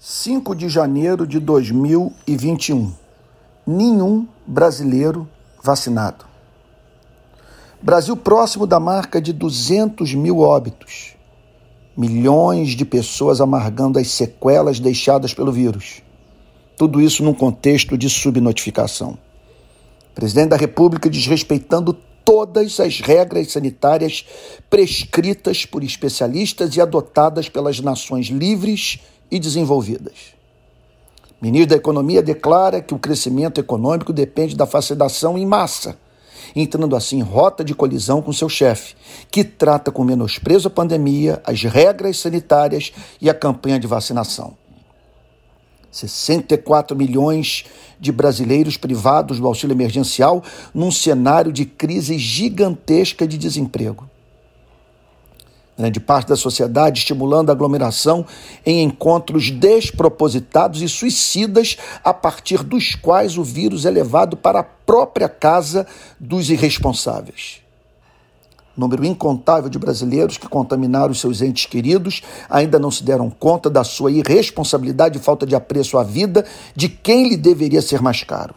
5 de janeiro de 2021. Nenhum brasileiro vacinado. Brasil próximo da marca de 200 mil óbitos. Milhões de pessoas amargando as sequelas deixadas pelo vírus. Tudo isso num contexto de subnotificação. Presidente da República desrespeitando todas as regras sanitárias prescritas por especialistas e adotadas pelas nações livres e desenvolvidas. O ministro da Economia declara que o crescimento econômico depende da vacinação em massa, entrando assim em rota de colisão com seu chefe, que trata com menosprezo a pandemia, as regras sanitárias e a campanha de vacinação. 64 milhões de brasileiros privados do auxílio emergencial num cenário de crise gigantesca de desemprego grande parte da sociedade estimulando a aglomeração em encontros despropositados e suicidas, a partir dos quais o vírus é levado para a própria casa dos irresponsáveis. Número incontável de brasileiros que contaminaram seus entes queridos ainda não se deram conta da sua irresponsabilidade e falta de apreço à vida de quem lhe deveria ser mais caro.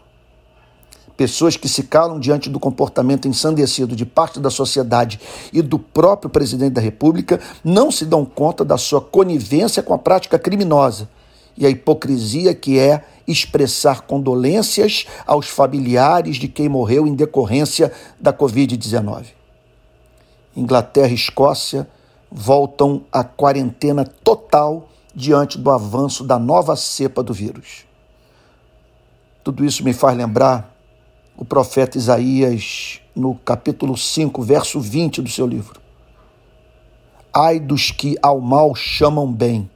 Pessoas que se calam diante do comportamento ensandecido de parte da sociedade e do próprio presidente da República não se dão conta da sua conivência com a prática criminosa e a hipocrisia que é expressar condolências aos familiares de quem morreu em decorrência da Covid-19. Inglaterra e Escócia voltam à quarentena total diante do avanço da nova cepa do vírus. Tudo isso me faz lembrar o profeta Isaías no capítulo 5, verso 20 do seu livro. Ai dos que ao mal chamam bem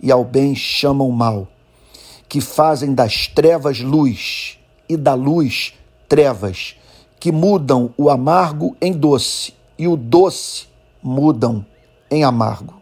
e ao bem chamam mal, que fazem das trevas luz e da luz trevas, que mudam o amargo em doce e o doce mudam em amargo.